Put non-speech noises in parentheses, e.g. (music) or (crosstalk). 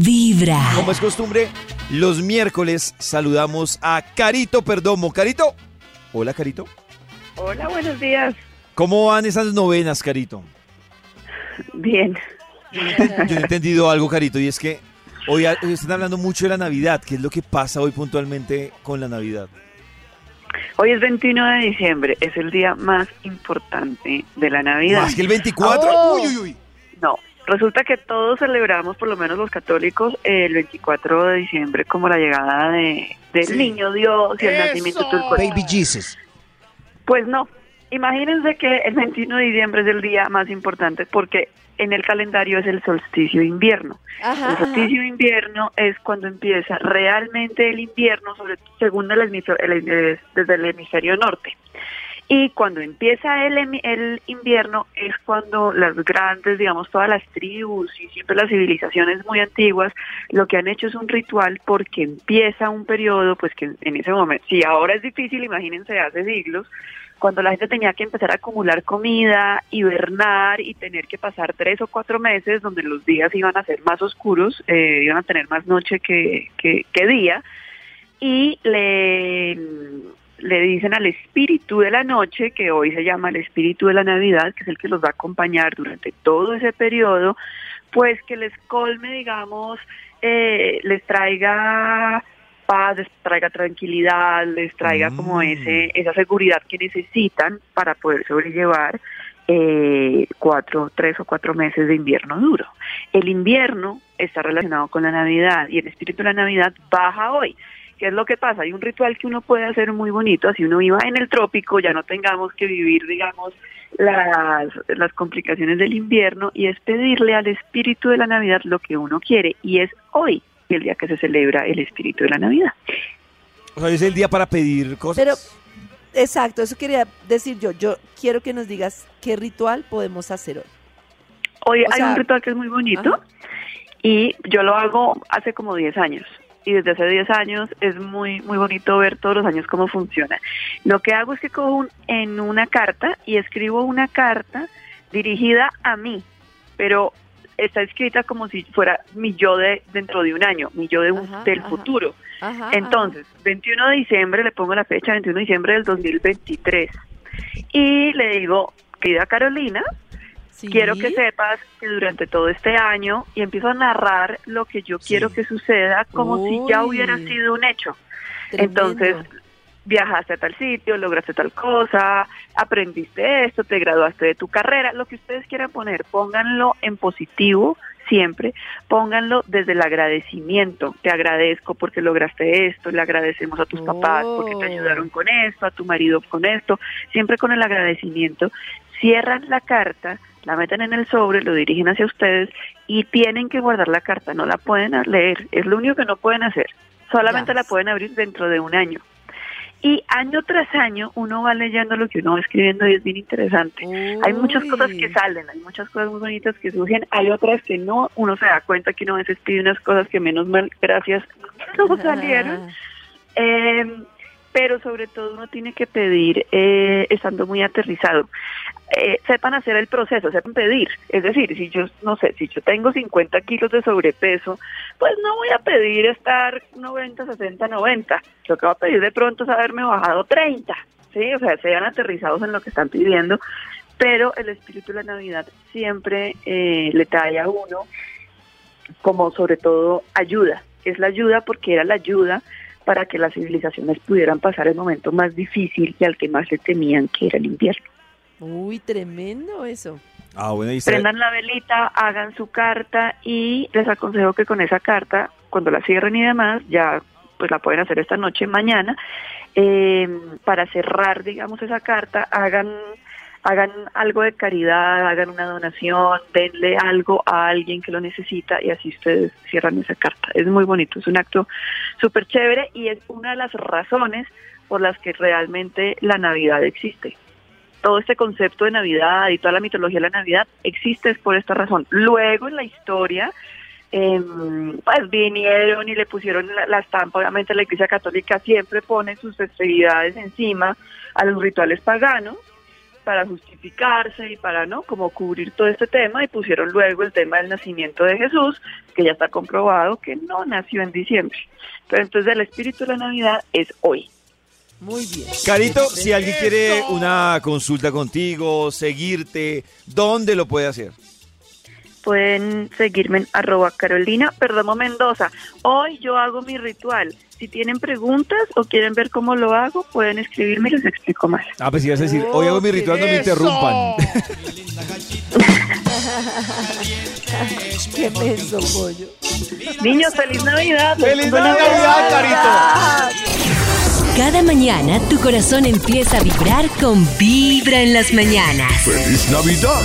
Vibra. Como es costumbre, los miércoles saludamos a Carito Perdomo. Carito. Hola, Carito. Hola, buenos días. ¿Cómo van esas novenas, Carito? Bien. Yo he entendido algo, Carito, y es que hoy, hoy están hablando mucho de la Navidad. ¿Qué es lo que pasa hoy puntualmente con la Navidad? Hoy es 21 de diciembre, es el día más importante de la Navidad. ¿Más que el 24? Oh. Uy, uy, uy. No, resulta que todos celebramos, por lo menos los católicos, el 24 de diciembre como la llegada de, del Sí. niño Dios y el nacimiento del. Baby Jesus. Pues no, imagínense que el 21 de diciembre es el día más importante porque en el calendario es el solsticio de invierno. Ajá, El solsticio de invierno es cuando empieza realmente el invierno, sobre según el hemisferio, el- el- desde el hemisferio norte. Y cuando empieza el, el invierno es cuando las grandes, digamos, todas las tribus y siempre las civilizaciones muy antiguas, lo que han hecho es un ritual porque empieza un periodo, pues que en ese momento, si ahora es difícil, imagínense hace siglos, cuando la gente tenía que empezar a acumular comida, hibernar y tener que pasar tres o cuatro meses donde los días iban a ser más oscuros, eh, iban a tener más noche que, que, que día, y le, le dicen al espíritu de la noche, que hoy se llama el espíritu de la Navidad, que es el que los va a acompañar durante todo ese periodo, pues que les colme, digamos, eh, les traiga paz, les traiga tranquilidad, les traiga como Mm. ese esa seguridad que necesitan para poder sobrellevar eh, cuatro, tres o cuatro meses de invierno duro. El invierno está relacionado con la Navidad y el espíritu de la Navidad baja hoy. ¿Qué es lo que pasa? Hay un ritual que uno puede hacer muy bonito, así uno viva en el trópico, ya no tengamos que vivir, digamos, las, las complicaciones del invierno y es pedirle al espíritu de la Navidad lo que uno quiere y es hoy el día que se celebra el espíritu de la Navidad. O sea, es el día para pedir cosas. Pero, exacto, eso quería decir yo. Yo quiero que nos digas qué ritual podemos hacer hoy. Hoy O hay sea, un ritual que es muy bonito ajá. y yo lo hago hace como 10 años. Y desde hace 10 años es muy muy bonito ver todos los años cómo funciona. Lo que hago es que cojo un- en una carta y escribo una carta dirigida a mí, pero está escrita como si fuera mi yo de dentro de un año, mi yo de un- Ajá, del ajá. futuro. Ajá, Entonces, 21 de diciembre, le pongo la fecha 21 de diciembre del 2023. Y le digo, querida Carolina. Sí. quiero que sepas que durante todo este año, y empiezo a narrar lo que yo quiero que suceda como si ya hubiera sido un hecho. Tremendo. Entonces, viajaste a tal sitio, lograste tal cosa, aprendiste esto, te graduaste de tu carrera, lo que ustedes quieran poner, pónganlo en positivo siempre, pónganlo desde el agradecimiento. Te agradezco porque lograste esto, le agradecemos a tus papás porque te Oh. ayudaron con esto, a tu marido con esto, siempre con el agradecimiento. Cierran la carta, la meten en el sobre, lo dirigen hacia ustedes y tienen que guardar la carta, no la pueden leer, es lo único que no pueden hacer. Solamente la pueden abrir dentro de un año. Y año tras año uno va leyendo lo que uno va escribiendo y es bien interesante. Hay muchas cosas que salen, hay muchas cosas muy bonitas que surgen, hay otras que no, uno se da cuenta que uno a veces pide unas cosas que menos mal, gracias, (laughs) no salieron. (laughs) Eh, pero sobre todo uno tiene que pedir eh, estando muy aterrizado. Eh, sepan hacer el proceso, sepan pedir. Es decir, si yo, no sé, si yo tengo 50 kilos de sobrepeso, pues no voy a pedir estar 90, 60, 90. Lo que voy a pedir de pronto es haberme bajado 30. ¿sí? O sea, sean aterrizados en lo que están pidiendo. Pero el espíritu de la Navidad siempre eh, le trae a uno como sobre todo ayuda. Es la ayuda porque era la ayuda para que las civilizaciones pudieran pasar el momento más difícil y al que más le temían, que era el invierno. Uy, tremendo eso. Ah, bueno, ahí está. Prendan la velita, hagan su carta y les aconsejo que con esa carta, cuando la cierren y demás, ya pues la pueden hacer esta noche, mañana, eh, para cerrar, digamos, esa carta, hagan hagan algo de caridad, hagan una donación, denle algo a alguien que lo necesita y así ustedes cierran esa carta. Es muy bonito, es un acto súper chévere y es una de las razones por las que realmente la Navidad existe. Todo este concepto de Navidad y toda la mitología de la Navidad existe es por esta razón. Luego en la historia, eh, pues vinieron y le pusieron la, la estampa, obviamente la Iglesia Católica siempre pone sus festividades encima a los rituales paganos, para justificarse y para, ¿no? Como cubrir todo este tema y pusieron luego el tema del nacimiento de Jesús, que ya está comprobado que no nació en diciembre. Pero entonces el espíritu de la Navidad es hoy. Muy bien. Carito, si alguien quiere una consulta contigo, seguirte, ¿dónde lo puede hacer? Pueden seguirme en arroba Carolina Perdomo Mendoza. Hoy yo hago mi ritual. Si tienen preguntas o quieren ver cómo lo hago, pueden escribirme y les explico más. Ah, pues ibas a decir, hoy hago mi ritual, no me interrumpan. (laughs) Qué menso, pollo. Niños, feliz Navidad. ¡Feliz Navidad! Cada mañana tu corazón empieza a vibrar con Vibra en las mañanas. ¡Feliz Navidad!